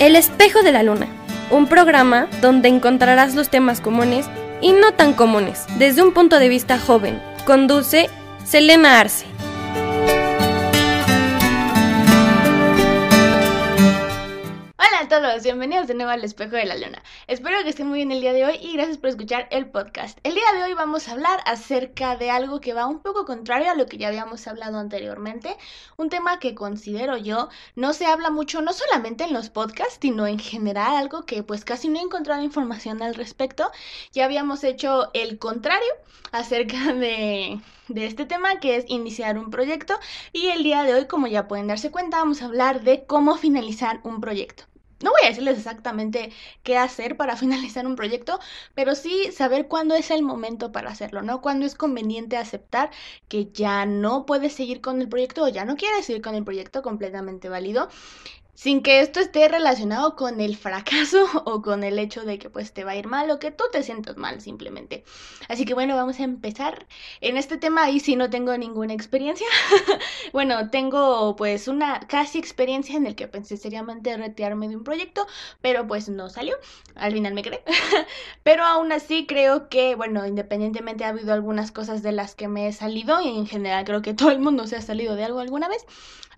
El espejo de la luna, un programa donde encontrarás los temas comunes y no tan comunes desde un punto de vista joven. Conduce Selena Arce. Todos, bienvenidos de nuevo al Espejo de la Luna. Espero que estén muy bien el día de hoy y gracias por escuchar el podcast. El día de hoy vamos a hablar acerca de algo que va un poco contrario a lo que ya habíamos hablado anteriormente, un tema que considero yo no se habla mucho no solamente en los podcasts, sino en general, algo que pues casi no he encontrado información al respecto. Ya habíamos hecho el contrario acerca de este tema que es iniciar un proyecto y el día de hoy como ya pueden darse cuenta vamos a hablar de cómo finalizar un proyecto. No voy a decirles exactamente qué hacer para finalizar un proyecto, pero sí saber cuándo es el momento para hacerlo, ¿no? Cuándo es conveniente aceptar que ya no puedes seguir con el proyecto o ya no quieres seguir con el proyecto completamente válido sin que esto esté relacionado con el fracaso o con el hecho de que pues te va a ir mal o que tú te sientas mal simplemente. Así que bueno, vamos a empezar. En este tema ahí sí no tengo ninguna experiencia. bueno, tengo pues una casi experiencia en el que pensé seriamente retirarme de un proyecto, pero pues no salió. Al final me quedé. pero aún así creo que, bueno, independientemente ha habido algunas cosas de las que me he salido y en general creo que todo el mundo se ha salido de algo alguna vez.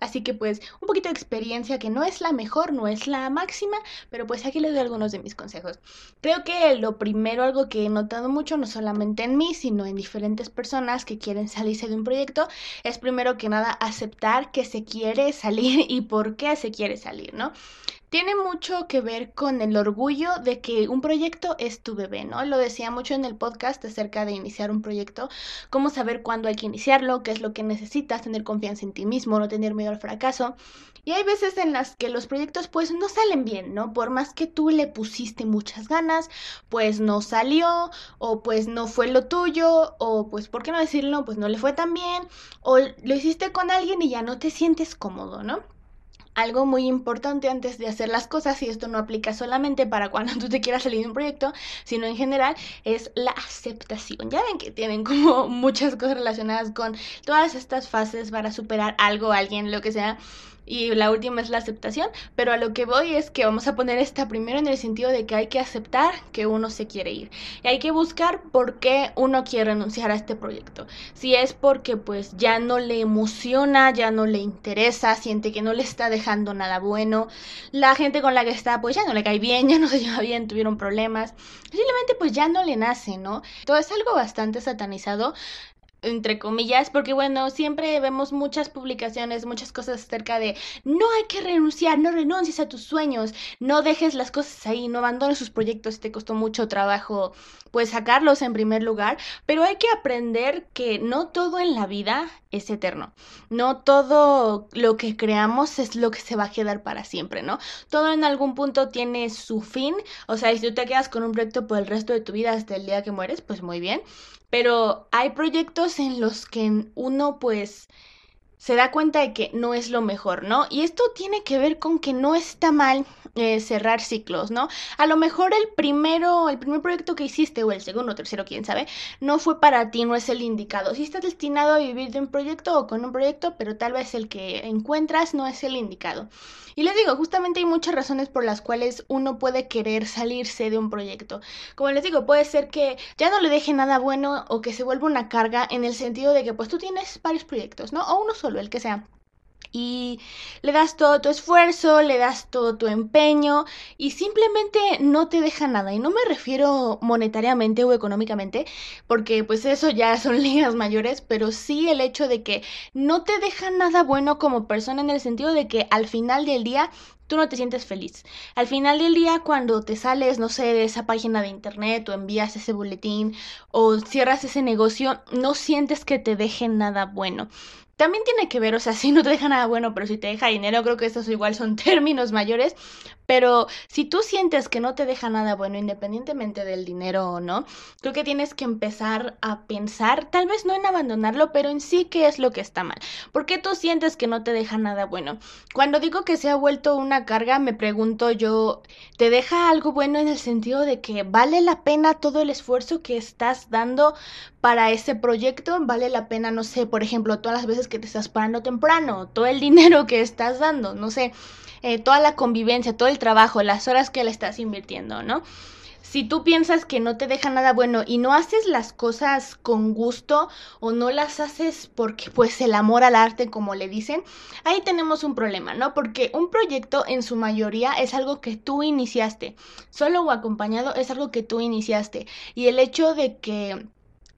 Así que pues un poquito de experiencia que no es la mejor, no es la máxima, pero pues aquí les doy algunos de mis consejos. Creo que lo primero, algo que he notado mucho, no solamente en mí, sino en diferentes personas que quieren salirse de un proyecto, es primero que nada aceptar que se quiere salir y por qué se quiere salir, ¿no? tiene mucho que ver con el orgullo de que un proyecto es tu bebé, ¿no? Lo decía mucho en el podcast acerca de iniciar un proyecto, cómo saber cuándo hay que iniciarlo, qué es lo que necesitas, tener confianza en ti mismo, no tener miedo al fracaso. Y hay veces en las que los proyectos pues no salen bien, ¿no? Por más que tú le pusiste muchas ganas, pues no salió, o pues no fue lo tuyo, o pues, ¿por qué no decirlo? Pues no le fue tan bien, o lo hiciste con alguien y ya no te sientes cómodo, ¿no? Algo muy importante antes de hacer las cosas, y esto no aplica solamente para cuando tú te quieras salir de un proyecto, sino en general, es la aceptación. Ya ven que tienen como muchas cosas relacionadas con todas estas fases para superar algo, alguien, lo que sea y la última es la aceptación, pero a lo que voy es que vamos a poner esta primero en el sentido de que hay que aceptar que uno se quiere ir y hay que buscar por qué uno quiere renunciar a este proyecto. Si es porque pues ya no le emociona, ya no le interesa, siente que no le está dejando nada bueno, la gente con la que está pues ya no le cae bien, ya no se lleva bien, tuvieron problemas, simplemente pues ya no le nace, ¿no? Todo es algo bastante satanizado entre comillas, porque bueno, siempre vemos muchas publicaciones, muchas cosas acerca de no hay que renunciar, no renuncies a tus sueños, no dejes las cosas ahí, no abandones sus proyectos, te costó mucho trabajo pues sacarlos en primer lugar, pero hay que aprender que no todo en la vida es eterno, no todo lo que creamos es lo que se va a quedar para siempre, ¿no? Todo en algún punto tiene su fin, o sea, si tú te quedas con un proyecto por el resto de tu vida hasta el día que mueres, pues muy bien, pero hay proyectos en los que uno pues se da cuenta de que no es lo mejor, ¿no? Y esto tiene que ver con que no está mal eh, cerrar ciclos, ¿no? A lo mejor el primero, el primer proyecto que hiciste, o el segundo, tercero, quién sabe, no fue para ti, no es el indicado. Si estás destinado a vivir de un proyecto o con un proyecto, pero tal vez el que encuentras no es el indicado. Y les digo, justamente hay muchas razones por las cuales uno puede querer salirse de un proyecto. Como les digo, puede ser que ya no le deje nada bueno o que se vuelva una carga en el sentido de que pues tú tienes varios proyectos, ¿no? O uno solo, el que sea y le das todo tu esfuerzo, le das todo tu empeño y simplemente no te deja nada. Y no me refiero monetariamente o económicamente, porque pues eso ya son ligas mayores, pero sí el hecho de que no te deja nada bueno como persona en el sentido de que al final del día tú no te sientes feliz. Al final del día, cuando te sales, no sé, de esa página de internet o envías ese boletín o cierras ese negocio, no sientes que te deje nada bueno también tiene que ver, o sea, si no te deja nada bueno, pero si te deja dinero, creo que estos igual son términos mayores, pero si tú sientes que no te deja nada bueno, independientemente del dinero o no, creo que tienes que empezar a pensar, tal vez no en abandonarlo, pero en sí qué es lo que está mal. ¿Por qué tú sientes que no te deja nada bueno? Cuando digo que se ha vuelto una carga, me pregunto yo, ¿te deja algo bueno en el sentido de que vale la pena todo el esfuerzo que estás dando para ese proyecto vale la pena, no sé, por ejemplo, todas las veces que te estás parando temprano, todo el dinero que estás dando, no sé, eh, toda la convivencia, todo el trabajo, las horas que le estás invirtiendo, ¿no? si tú piensas que no te deja nada bueno y no haces las cosas con gusto o no las haces porque pues el amor al arte como le dicen, ahí tenemos un problema, ¿no? Porque un proyecto en su mayoría es algo que tú iniciaste, solo o acompañado es algo que tú iniciaste y el hecho de que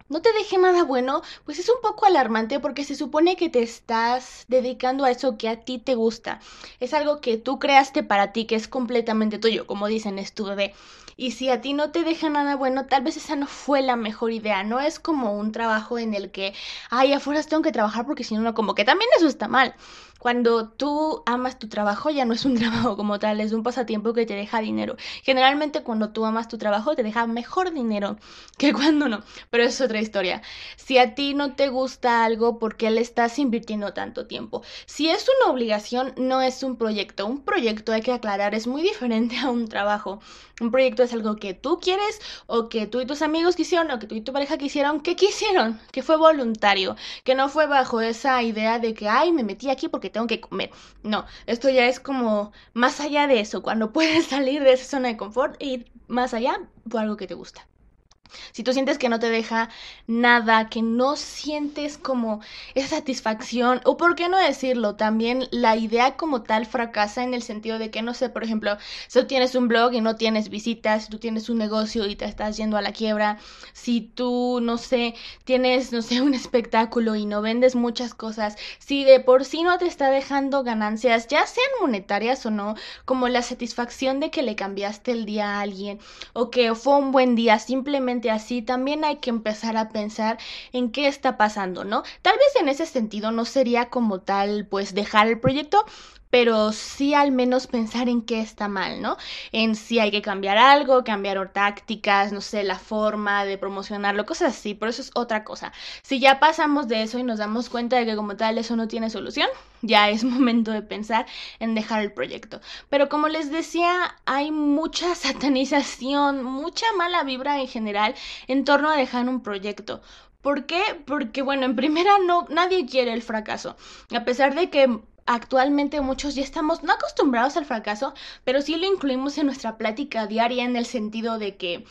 no te deje nada bueno, pues es un poco alarmante porque se supone que te estás dedicando a eso que a ti te gusta. Es algo que tú creaste para ti, que es completamente tuyo, como dicen, es tu. Y si a ti no te deja nada bueno, tal vez esa no fue la mejor idea. No es como un trabajo en el que, ay, afuera tengo que trabajar porque si no, no, como que también eso está mal. Cuando tú amas tu trabajo ya no es un trabajo como tal, es un pasatiempo que te deja dinero. Generalmente cuando tú amas tu trabajo te deja mejor dinero que cuando no, pero es otra historia. Si a ti no te gusta algo, ¿por qué le estás invirtiendo tanto tiempo? Si es una obligación, no es un proyecto. Un proyecto, hay que aclarar, es muy diferente a un trabajo. Un proyecto es algo que tú quieres o que tú y tus amigos quisieron o que tú y tu pareja quisieron, que quisieron, que fue voluntario, que no fue bajo esa idea de que, ay, me metí aquí porque tengo que comer. No, esto ya es como más allá de eso, cuando puedes salir de esa zona de confort e ir más allá por algo que te gusta. Si tú sientes que no te deja nada, que no sientes como esa satisfacción, o por qué no decirlo, también la idea como tal fracasa en el sentido de que, no sé, por ejemplo, si tú tienes un blog y no tienes visitas, si tú tienes un negocio y te estás yendo a la quiebra, si tú, no sé, tienes, no sé, un espectáculo y no vendes muchas cosas, si de por sí no te está dejando ganancias, ya sean monetarias o no, como la satisfacción de que le cambiaste el día a alguien, o que fue un buen día, simplemente así, también hay que empezar a pensar en qué está pasando, ¿no? Tal vez en ese sentido no sería como tal, pues dejar el proyecto, pero sí al menos pensar en qué está mal, ¿no? En si hay que cambiar algo, cambiar tácticas, no sé, la forma de promocionarlo, cosas así, por eso es otra cosa. Si ya pasamos de eso y nos damos cuenta de que como tal eso no tiene solución, ya es momento de pensar en dejar el proyecto. Pero como les decía, hay mucha satanización, mucha mala vibra en general en torno a dejar un proyecto. ¿Por qué? Porque, bueno, en primera no, nadie quiere el fracaso. A pesar de que actualmente muchos ya estamos no acostumbrados al fracaso, pero sí lo incluimos en nuestra plática diaria en el sentido de que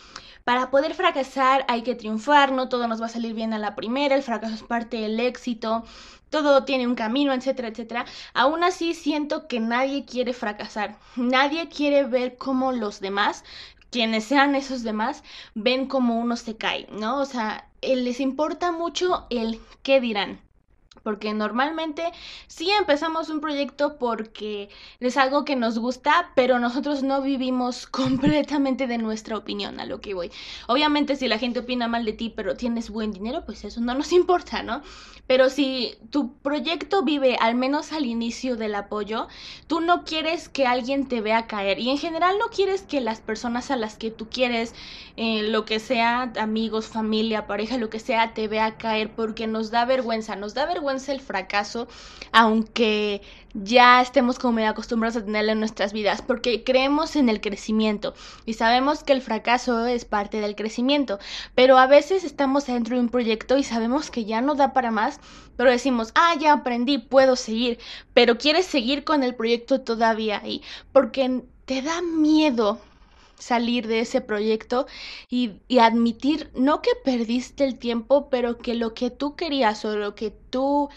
para poder fracasar hay que triunfar, no todo nos va a salir bien a la primera, el fracaso es parte del éxito, todo tiene un camino, etcétera, etcétera. Aún así siento que nadie quiere fracasar, nadie quiere ver cómo los demás quienes sean esos demás ven cómo uno se cae, ¿no? O sea, eh, les importa mucho el qué dirán. Porque normalmente sí empezamos un proyecto porque es algo que nos gusta, pero nosotros no vivimos completamente de nuestra opinión a lo que voy. Obviamente si la gente opina mal de ti, pero tienes buen dinero, pues eso no nos importa, ¿no? Pero si tu proyecto vive al menos al inicio del apoyo, tú no quieres que alguien te vea caer y en general no quieres que las personas a las que tú quieres, eh, lo que sea, amigos, familia, pareja, lo que sea, te vea caer porque nos da vergüenza, nos da vergüenza el fracaso, aunque ya estemos como medio acostumbrados a tenerlo en nuestras vidas, porque creemos en el crecimiento y sabemos que el fracaso es parte del crecimiento, pero a veces estamos dentro de un proyecto y sabemos que ya no da para más, pero decimos, ah, ya aprendí, puedo seguir, pero quieres seguir con el proyecto todavía ahí, porque te da miedo salir de ese proyecto y, y, admitir no que perdiste el tiempo, pero que lo que tú querías o lo que tú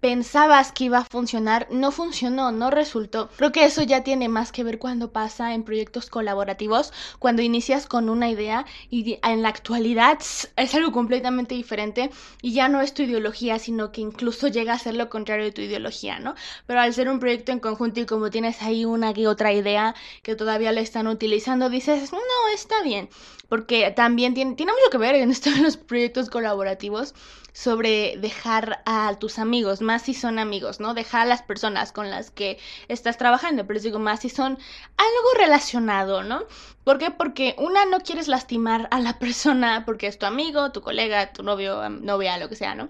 pensabas que iba a funcionar, no funcionó, no resultó. Creo que eso ya tiene más que ver cuando pasa en proyectos colaborativos, cuando inicias con una idea y en la actualidad es algo completamente diferente y ya no es tu ideología, sino que incluso llega a ser lo contrario de tu ideología, ¿no? Pero al ser un proyecto en conjunto y como tienes ahí una que otra idea que todavía le están utilizando, dices, no, está bien, porque también tiene, mucho que ver en esto de los proyectos colaborativos sobre dejar a tus amigos, más si son amigos, ¿no? Dejar a las personas con las que estás trabajando, pero digo más si son algo relacionado, ¿no? ¿Por qué? Porque una no quieres lastimar a la persona porque es tu amigo, tu colega, tu novio, novia, lo que sea, ¿no?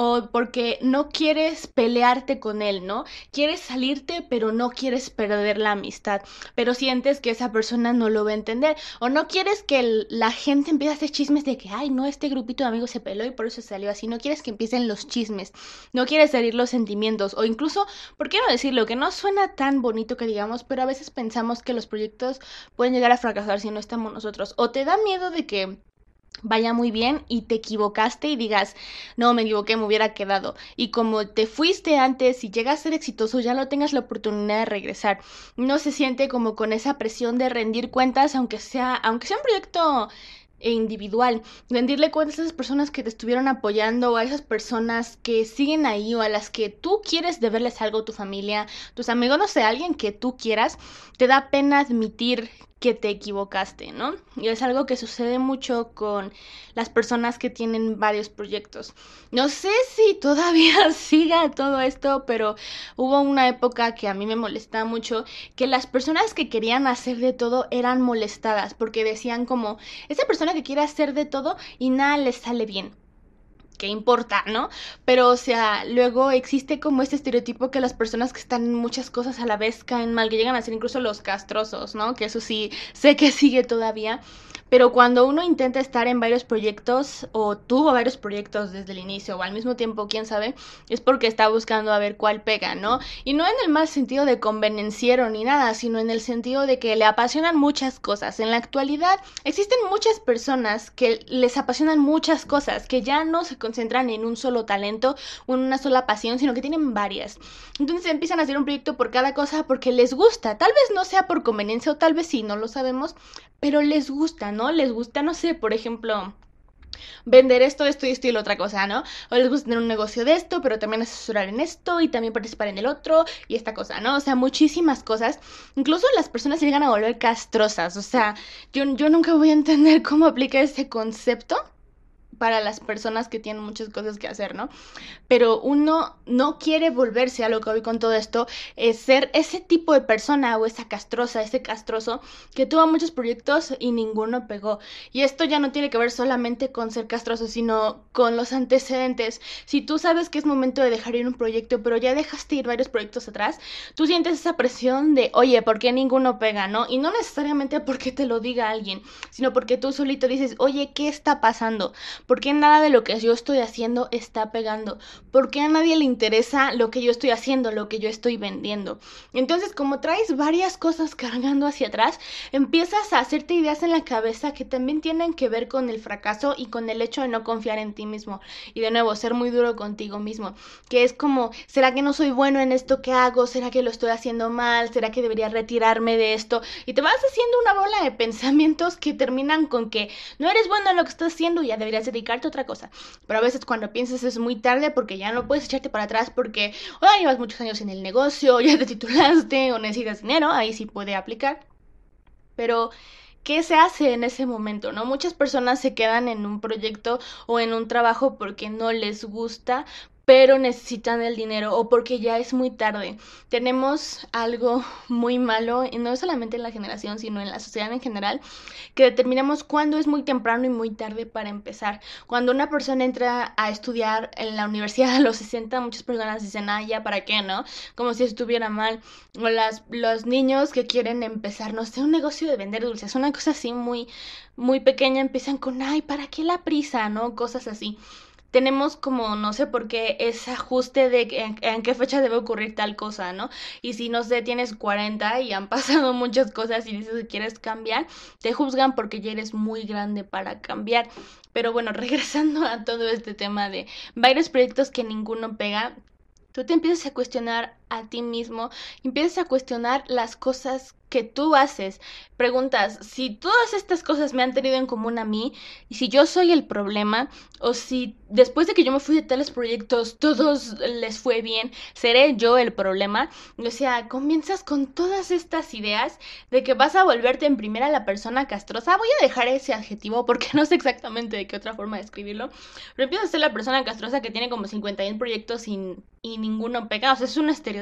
O porque no quieres pelearte con él, ¿no? Quieres salirte, pero no quieres perder la amistad, pero sientes que esa persona no lo va a entender, o no quieres que la gente empiece a hacer chismes de que, ay, no, este grupito de amigos se peló y por eso salió así, no quieres que empiecen los chismes, no quieres herir los sentimientos, o incluso, ¿por qué no decirlo? Que no suena tan bonito que digamos, pero a veces pensamos que los proyectos pueden llegar a fracasar si no estamos nosotros, o te da miedo de que vaya muy bien y te equivocaste y digas, no, me equivoqué, me hubiera quedado. Y como te fuiste antes y llegas a ser exitoso, ya no tengas la oportunidad de regresar. No se siente como con esa presión de rendir cuentas, aunque sea, aunque sea un proyecto individual, rendirle cuentas a esas personas que te estuvieron apoyando o a esas personas que siguen ahí o a las que tú quieres deberles algo, tu familia, tus amigos, no sé, alguien que tú quieras, te da pena admitir que te equivocaste, ¿no? Y es algo que sucede mucho con las personas que tienen varios proyectos. No sé si todavía siga todo esto, pero hubo una época que a mí me molestaba mucho que las personas que querían hacer de todo eran molestadas porque decían como, esa persona que quiere hacer de todo y nada le sale bien qué importa, ¿no? Pero, o sea, luego existe como este estereotipo que las personas que están en muchas cosas a la vez caen mal, que llegan a ser incluso los castrosos, ¿no? Que eso sí, sé que sigue todavía. Pero cuando uno intenta estar en varios proyectos o tuvo varios proyectos desde el inicio o al mismo tiempo, quién sabe, es porque está buscando a ver cuál pega, ¿no? Y no en el mal sentido de convenenciero ni nada, sino en el sentido de que le apasionan muchas cosas. En la actualidad existen muchas personas que les apasionan muchas cosas, que ya no se concentran en un solo talento o en una sola pasión, sino que tienen varias. Entonces empiezan a hacer un proyecto por cada cosa porque les gusta. Tal vez no sea por conveniencia o tal vez sí, no lo sabemos, pero les gusta, ¿no? Les gusta, no sé, por ejemplo, vender esto, esto y esto y la otra cosa, ¿no? O les gusta tener un negocio de esto, pero también asesorar en esto y también participar en el otro y esta cosa, ¿no? O sea, muchísimas cosas. Incluso las personas llegan a volver castrosas, o sea, yo, yo nunca voy a entender cómo aplica ese concepto para las personas que tienen muchas cosas que hacer, ¿no? Pero uno no quiere volverse a lo que hoy con todo esto, es ser ese tipo de persona o esa castrosa, ese castroso que tuvo muchos proyectos y ninguno pegó. Y esto ya no tiene que ver solamente con ser castroso, sino con los antecedentes. Si tú sabes que es momento de dejar ir un proyecto, pero ya dejaste ir varios proyectos atrás, tú sientes esa presión de, oye, ¿por qué ninguno pega, no? Y no necesariamente porque te lo diga alguien, sino porque tú solito dices, oye, ¿qué está pasando? ¿Por qué nada de lo que yo estoy haciendo está pegando? ¿Por qué a nadie le interesa lo que yo estoy haciendo, lo que yo estoy vendiendo? Entonces, como traes varias cosas cargando hacia atrás, empiezas a hacerte ideas en la cabeza que también tienen que ver con el fracaso y con el hecho de no confiar en ti mismo. Y de nuevo, ser muy duro contigo mismo. Que es como, ¿será que no soy bueno en esto que hago? ¿Será que lo estoy haciendo mal? ¿Será que debería retirarme de esto? Y te vas haciendo una bola de pensamientos que terminan con que no eres bueno en lo que estás haciendo y ya deberías de dedicarte otra cosa. Pero a veces cuando piensas es muy tarde porque ya no puedes echarte para atrás porque o llevas muchos años en el negocio, ya te titulaste o necesitas dinero, ahí sí puede aplicar. Pero ¿qué se hace en ese momento? ¿No? Muchas personas se quedan en un proyecto o en un trabajo porque no les gusta, pero necesitan el dinero o porque ya es muy tarde. Tenemos algo muy malo, y no solamente en la generación, sino en la sociedad en general, que determinamos cuándo es muy temprano y muy tarde para empezar. Cuando una persona entra a estudiar en la universidad a los 60, muchas personas dicen, ah, ya, ¿para qué, no? Como si estuviera mal. O los niños que quieren empezar, no sé, un negocio de vender dulces, una cosa así muy, muy pequeña, empiezan con, ay, ¿para qué la prisa, no? Cosas así tenemos como, no sé por qué, ese ajuste de en, qué fecha debe ocurrir tal cosa, ¿no? Y si, no sé, tienes 40 y han pasado muchas cosas y dices que quieres cambiar, te juzgan porque ya eres muy grande para cambiar. Pero bueno, regresando a todo este tema de varios proyectos que ninguno pega, tú te empiezas a cuestionar a ti mismo, empiezas a cuestionar las cosas que tú haces. Preguntas, si todas estas cosas me han tenido en común a mí, y si yo soy el problema, o si después de que yo me fui de tales proyectos todos les fue bien, seré yo el problema. O sea, comienzas con todas estas ideas de que vas a volverte en primera la persona castrosa. Voy a dejar ese adjetivo porque no sé exactamente de qué otra forma de escribirlo. Pero empiezas a ser la persona castrosa que tiene como 51 proyectos sin, y ninguno pega. O sea, es un estereotipo.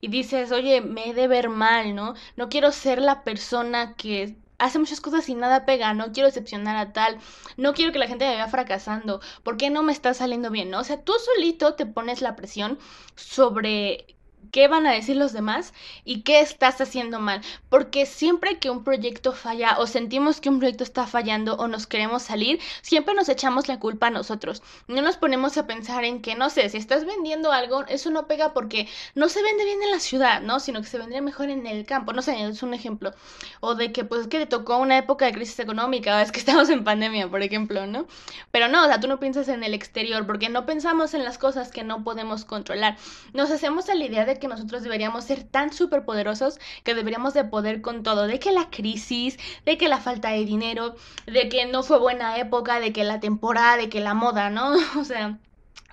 Y dices, oye, me he de ver mal, ¿no? No quiero ser la persona que hace muchas cosas y nada pega, no quiero decepcionar a tal, no quiero que la gente me vea fracasando, ¿por qué no me está saliendo bien? ¿no? O sea, tú solito te pones la presión sobre qué van a decir los demás y qué estás haciendo mal. Porque siempre que un proyecto falla o sentimos que un proyecto está fallando o nos queremos salir, siempre nos echamos la culpa a nosotros. No nos ponemos a pensar en que, no sé, si estás vendiendo algo, eso no pega porque no se vende bien en la ciudad, ¿no? Sino que se vendría mejor en el campo. No sé, es un ejemplo. O de que, pues, que te tocó una época de crisis económica, es que estamos en pandemia, por ejemplo, ¿no? Pero no, o sea, tú no piensas en el exterior porque no pensamos en las cosas que no podemos controlar. Nos hacemos a la idea de que nosotros deberíamos ser tan superpoderosos que deberíamos de poder con todo, de que la crisis, de que la falta de dinero, de que no fue buena época, de que la temporada, de que la moda, ¿no? O sea,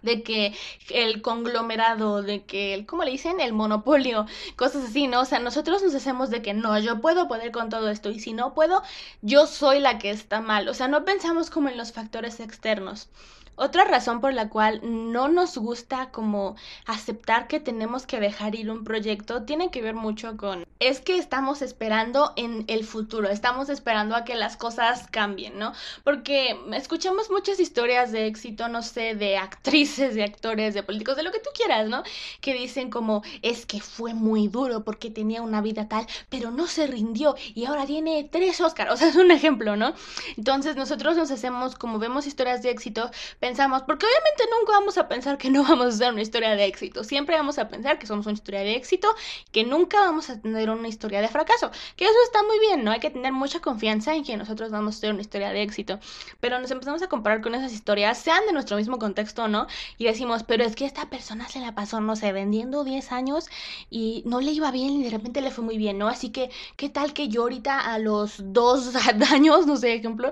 de que el conglomerado, de que el, ¿cómo le dicen? El monopolio, cosas así, ¿no? O sea, nosotros nos hacemos de que no, yo puedo poder con todo esto y si no puedo, yo soy la que está mal. O sea, no pensamos como en los factores externos. Otra razón por la cual no nos gusta como aceptar que tenemos que dejar ir un proyecto tiene que ver mucho con es que estamos esperando en el futuro, estamos esperando a que las cosas cambien, ¿no? Porque escuchamos muchas historias de éxito, no sé, de actrices, de actores, de políticos, de lo que tú quieras, ¿no? Que dicen como es que fue muy duro porque tenía una vida tal, pero no se rindió y ahora tiene tres Oscars, o sea, es un ejemplo, ¿no? Entonces nosotros nos hacemos como vemos historias de éxito, pensamos, porque obviamente nunca vamos a pensar que no vamos a hacer una historia de éxito, siempre vamos a pensar que somos una historia de éxito, que nunca vamos a tener una historia de fracaso, que eso está muy bien, ¿no? Hay que tener mucha confianza en que nosotros vamos a tener una historia de éxito, pero nos empezamos a comparar con esas historias, sean de nuestro mismo contexto, ¿no? Y decimos, pero es que esta persona se la pasó, no sé, vendiendo 10 años y no le iba bien y de repente le fue muy bien, ¿no? Así que, ¿qué tal que yo ahorita a los dos años, no sé, ejemplo,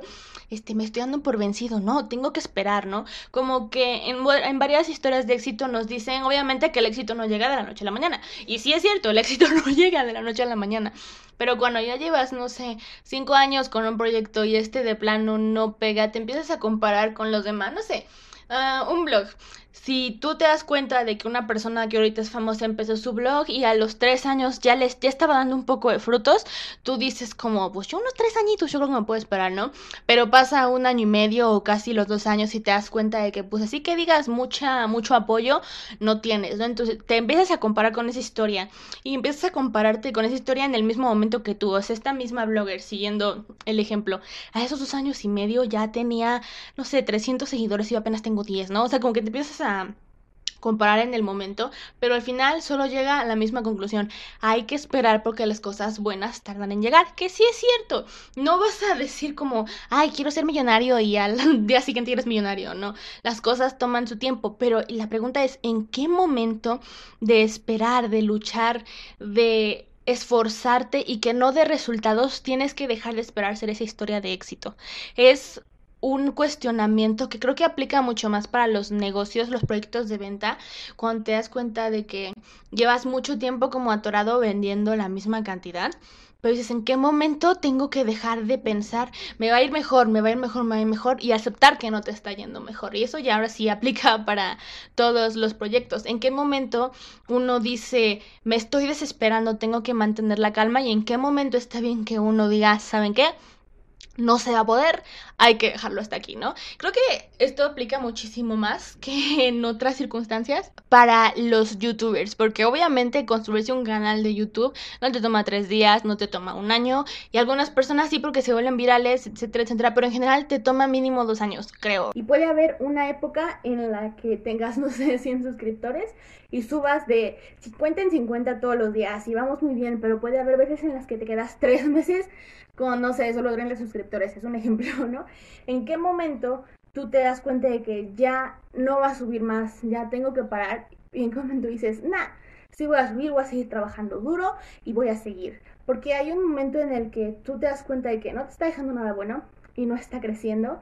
este, me estoy dando por vencido, no, tengo que esperar, ¿no? Como que en, en, varias historias de éxito nos dicen, obviamente, que el éxito no llega de la noche a la mañana. Y sí es cierto, el éxito no llega de la noche a la mañana. Pero cuando ya llevas, no sé, cinco años con un proyecto y este de plano no pega, te empiezas a comparar con los demás, no sé. Uh, un blog si tú te das cuenta de que una persona que ahorita es famosa empezó su blog y a los tres años ya les ya estaba dando un poco de frutos, tú dices como, pues yo unos tres añitos yo creo que me puedo esperar, ¿no? Pero pasa un año y medio o casi los dos años y te das cuenta de que pues así que digas mucha, mucho apoyo, no tienes, ¿no? Entonces te empiezas a comparar con esa historia y empiezas a compararte con esa historia en el mismo momento que tú, o sea, esta misma blogger, siguiendo el ejemplo, a esos dos años y medio ya tenía, no sé, 300 seguidores y yo apenas tengo 10, ¿no? O sea, como que te empiezas a comparar en el momento, pero al final solo llega a la misma conclusión. Hay que esperar porque las cosas buenas tardan en llegar, que sí es cierto. No vas a decir como, ay, quiero ser millonario y al día siguiente eres millonario, no. Las cosas toman su tiempo, pero la pregunta es, ¿en qué momento de esperar, de luchar, de esforzarte y que no dé resultados, tienes que dejar de esperar ser esa historia de éxito. Es un cuestionamiento que creo que aplica mucho más para los negocios, los proyectos de venta, cuando te das cuenta de que llevas mucho tiempo como atorado vendiendo la misma cantidad. Pero dices, ¿en qué momento tengo que dejar de pensar, me va a ir mejor, me va a ir mejor, me va a ir mejor y aceptar que no te está yendo mejor? Y eso ya ahora sí aplica para todos los proyectos. ¿En qué momento uno dice, me estoy desesperando, tengo que mantener la calma? ¿Y en qué momento está bien que uno diga, ¿saben qué? No se va a poder, hay que dejarlo hasta aquí, ¿no? Creo que esto aplica muchísimo más que en otras circunstancias para los youtubers, porque obviamente construirse un canal de YouTube no te toma tres días, no te toma un año, y algunas personas sí porque se vuelven virales, etcétera, etcétera, pero en general te toma mínimo dos años, creo. Y puede haber una época en la que tengas, no sé, 100 suscriptores y subas de 50 en 50 todos los días y vamos muy bien, pero puede haber veces en las que te quedas tres meses no sé, solo de suscriptores, es un ejemplo, ¿no? ¿En qué momento tú te das cuenta de que ya no va a subir más, ya tengo que parar? Y en qué momento dices, nah, sí voy a subir, voy a seguir trabajando duro y voy a seguir. Porque hay un momento en el que tú te das cuenta de que no te está dejando nada bueno y no está creciendo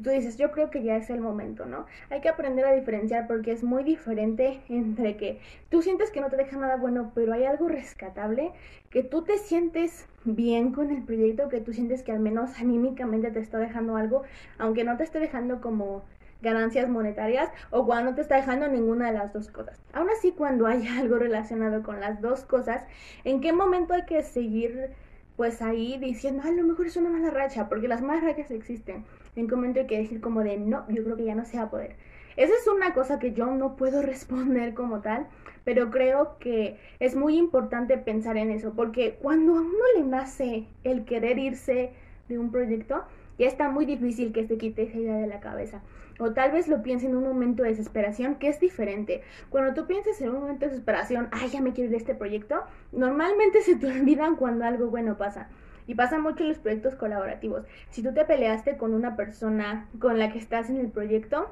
tú dices, yo creo que ya es el momento, ¿no? Hay que aprender a diferenciar porque es muy diferente entre que tú sientes que no te deja nada bueno, pero hay algo rescatable, que tú te sientes bien con el proyecto, que tú sientes que al menos anímicamente te está dejando algo, aunque no te esté dejando como ganancias monetarias o cuando no te está dejando ninguna de las dos cosas. Aún así, cuando hay algo relacionado con las dos cosas, ¿en qué momento hay que seguir pues ahí diciendo, a lo mejor es una mala racha, porque las malas rachas existen. En un momento hay que decir como de, no, yo creo que ya no se va a poder. Esa es una cosa que yo no puedo responder como tal, pero creo que es muy importante pensar en eso, porque cuando a uno le nace el querer irse de un proyecto, ya está muy difícil que se quite esa idea de la cabeza. O tal vez lo piense en un momento de desesperación, que es diferente. Cuando tú piensas en un momento de desesperación, ay, ya me quiero ir de este proyecto, normalmente se te olvidan cuando algo bueno pasa. Y pasa mucho en los proyectos colaborativos. Si tú te peleaste con una persona con la que estás en el proyecto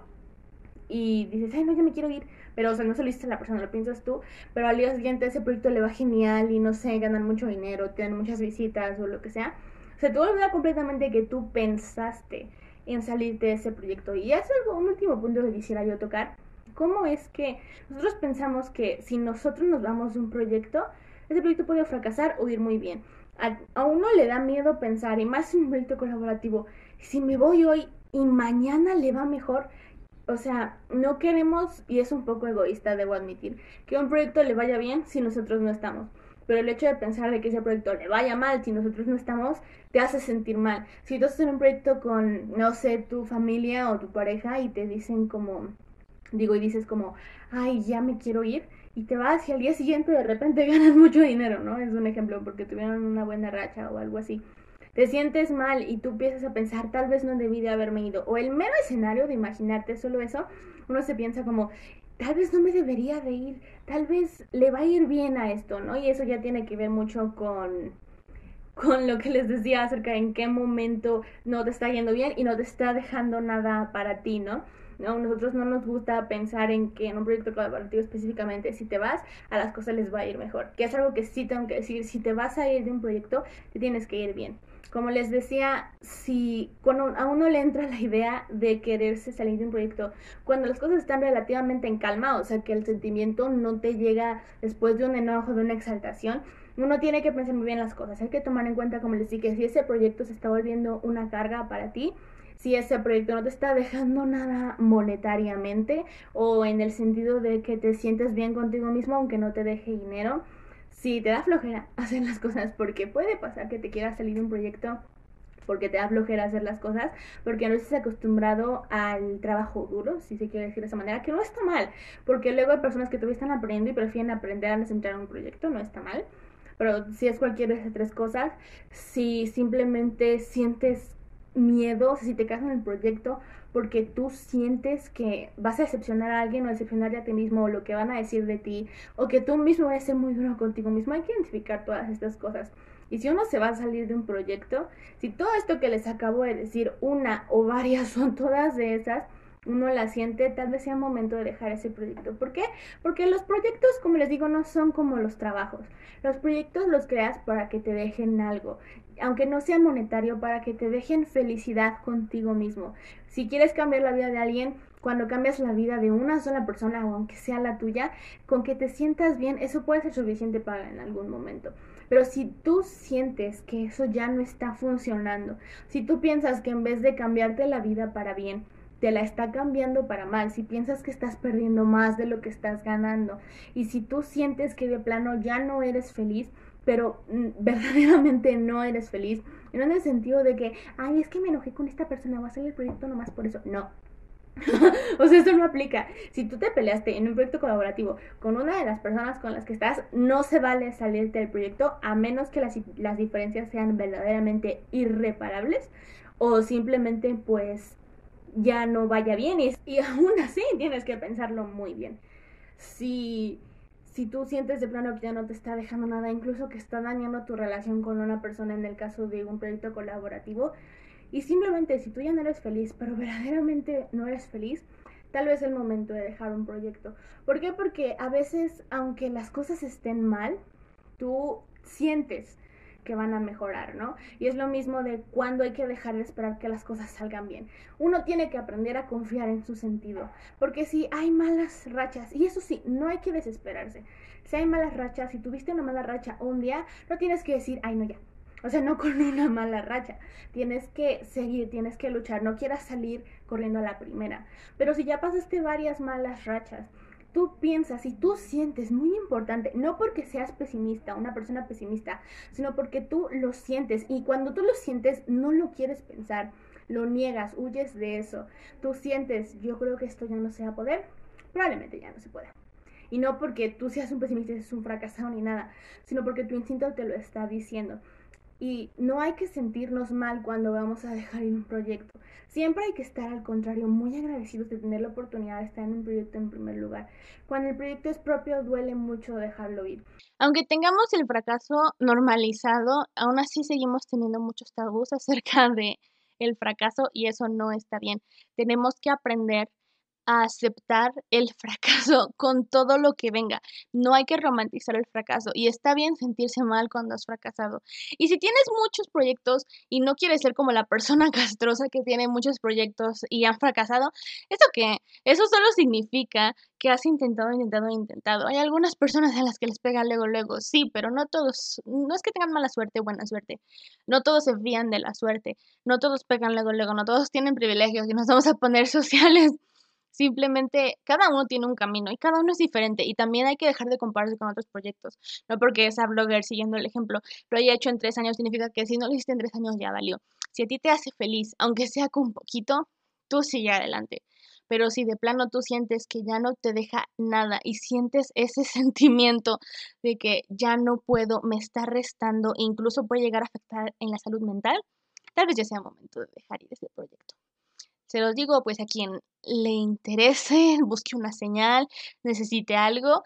y dices, ay, no, ya me quiero ir, pero o sea, no se lo dices a la persona, lo piensas tú, pero al día siguiente ese proyecto le va genial y no sé, ganan mucho dinero, tienen muchas visitas o lo que sea, se te olvida completamente que tú pensaste en salir de ese proyecto. Y es algo, un último punto que quisiera yo tocar. ¿Cómo es que nosotros pensamos que si nosotros nos vamos de un proyecto, ese proyecto puede fracasar o ir muy bien? A, uno le da miedo pensar, y más en un proyecto colaborativo, si me voy hoy y mañana le va mejor, o sea, no queremos, y es un poco egoísta, debo admitir, que un proyecto le vaya bien si nosotros no estamos pero el hecho de pensar de que ese proyecto le vaya mal si nosotros no estamos, te hace sentir mal. Si tú estás en un proyecto con, no sé, tu familia o tu pareja y te dicen como, digo, y dices como, ay, ya me quiero ir, y te vas y al día siguiente de repente ganas mucho dinero, ¿no? Es un ejemplo porque tuvieron una buena racha o algo así. Te sientes mal y tú empiezas a pensar, tal vez no debí de haberme ido. O el mero escenario de imaginarte solo eso, uno se piensa como, tal vez no me debería de ir, tal vez le va a ir bien a esto, ¿no? Y eso ya tiene que ver mucho con, con lo que les decía acerca de en qué momento no te está yendo bien y no te está dejando nada para ti, ¿no? ¿No? Nosotros no nos gusta pensar en que en un proyecto colaborativo específicamente, si te vas, a las cosas les va a ir mejor. Que es algo que sí tengo que decir, si te vas a ir de un proyecto, te tienes que ir bien. Como les decía, si cuando a uno le entra la idea de quererse salir de un proyecto, cuando las cosas están relativamente en calma, o sea que el sentimiento no te llega después de un enojo, de una exaltación, uno tiene que pensar muy bien las cosas. Hay que tomar en cuenta, como les dije, si ese proyecto se está volviendo una carga para ti, si ese proyecto no te está dejando nada monetariamente o en el sentido de que te sientes bien contigo mismo aunque no te deje dinero, si te da flojera hacer las cosas, porque puede pasar que te quieras salir un proyecto porque te da flojera hacer las cosas, porque no estás acostumbrado al trabajo duro, si se quiere decir de esa manera, que no está mal, porque luego hay personas que todavía están aprendiendo y prefieren aprender antes de entrar en un proyecto, no está mal, pero si es cualquiera de esas tres cosas, si simplemente sientes miedo, si te casas en el proyecto porque tú sientes que vas a decepcionar a alguien o decepcionar a ti mismo o lo que van a decir de ti o que tú mismo vas a ser muy duro contigo mismo. Hay que identificar todas estas cosas. Y si uno se va a salir de un proyecto, si todo esto que les acabo de decir, una o varias son todas de esas, uno la siente, tal vez sea momento de dejar ese proyecto. ¿Por qué? Porque los proyectos, como les digo, no son como los trabajos. Los proyectos los creas para que te dejen algo aunque no sea monetario, para que te dejen felicidad contigo mismo. Si quieres cambiar la vida de alguien, cuando cambias la vida de una sola persona o aunque sea la tuya, con que te sientas bien, eso puede ser suficiente para en algún momento. Pero si tú sientes que eso ya no está funcionando, si tú piensas que en vez de cambiarte la vida para bien, te la está cambiando para mal, si piensas que estás perdiendo más de lo que estás ganando y si tú sientes que de plano ya no eres feliz, pero mm, verdaderamente no eres feliz. No en el sentido de que, ay, es que me enojé con esta persona, voy a hacer el proyecto nomás por eso. No. o sea, eso no aplica. Si tú te peleaste en un proyecto colaborativo con una de las personas con las que estás, no se vale salirte del proyecto a menos que las, las diferencias sean verdaderamente irreparables o simplemente pues ya no vaya bien y, aún así tienes que pensarlo muy bien. Si si tú sientes de plano que ya no te está dejando nada, incluso que está dañando tu relación con una persona en el caso de un proyecto colaborativo, y simplemente si tú ya no eres feliz, pero verdaderamente no eres feliz, tal vez es el momento de dejar un proyecto. ¿Por qué? Porque a veces, aunque las cosas estén mal, tú sientes que van a mejorar, ¿no? Y es lo mismo de cuando hay que dejar de esperar que las cosas salgan bien. Uno tiene que aprender a confiar en su sentido, porque si hay malas rachas, y eso sí, no hay que desesperarse. Si hay malas rachas, si tuviste una mala racha un día, no tienes que decir, ay, no, ya. O sea, no con una mala racha. Tienes que seguir, tienes que luchar. No quieras salir corriendo a la primera. Pero si ya pasaste varias malas rachas, tú piensas y tú sientes, muy importante, no porque seas pesimista, una persona pesimista, sino porque tú lo sientes y cuando tú lo sientes no lo quieres pensar, lo niegas, huyes de eso. Tú sientes, yo creo que esto ya no se va poder, probablemente ya no se pueda. Y no porque tú seas un pesimista seas un fracasado ni nada, sino porque tu instinto te lo está diciendo. Y no hay que sentirnos mal cuando vamos a dejar ir un proyecto. Siempre hay que estar al contrario, muy agradecidos de tener la oportunidad de estar en un proyecto en primer lugar. Cuando el proyecto es propio, duele mucho dejarlo ir. Aunque tengamos el fracaso normalizado, aún así seguimos teniendo muchos tabús acerca de el fracaso y eso no está bien. Tenemos que aprender aceptar el fracaso con todo lo que venga. No hay que romantizar el fracaso y está bien sentirse mal cuando has fracasado. Y si tienes muchos proyectos y no quieres ser como la persona castrosa que tiene muchos proyectos y han fracasado, ¿eso qué? Eso solo significa que has intentado, intentado, intentado. Hay algunas personas a las que les pega luego, luego, sí, pero no todos, no es que tengan mala suerte o buena suerte. No todos se fían de la suerte. No todos pegan luego, luego. No todos tienen privilegios y nos vamos a poner sociales. Simplemente cada uno tiene un camino y cada uno es diferente y también hay que dejar de compararse con otros proyectos. No porque esa blogger, siguiendo el ejemplo, lo haya hecho en tres años significa que si no lo hiciste en tres años ya valió. Si a ti te hace feliz, aunque sea con poquito, tú sigue adelante. Pero si de plano tú sientes que ya no te deja nada y sientes ese sentimiento de que ya no puedo, me está restando e incluso puede llegar a afectar en la salud mental, tal vez ya sea momento de dejar ir ese proyecto. Se los digo pues a quien le interese, busque una señal, necesite algo,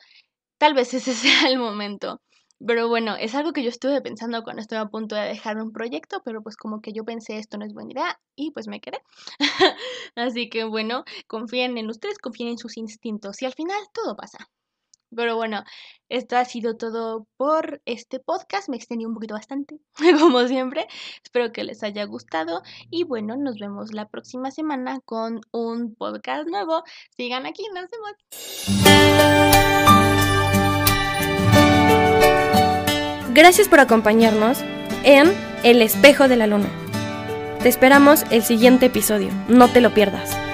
tal vez ese sea el momento. Pero bueno, es algo que yo estuve pensando cuando estuve a punto de dejar un proyecto, pero pues como que yo pensé esto no es buena idea y pues me quedé. Así que bueno, confíen en ustedes, confíen en sus instintos y al final todo pasa. Pero bueno, esto ha sido todo por este podcast. Me extendí un poquito bastante, como siempre. Espero que les haya gustado. Y bueno, nos vemos la próxima semana con un podcast nuevo. Sigan aquí, nos vemos. Gracias por acompañarnos en El espejo de la luna. Te esperamos el siguiente episodio. No te lo pierdas.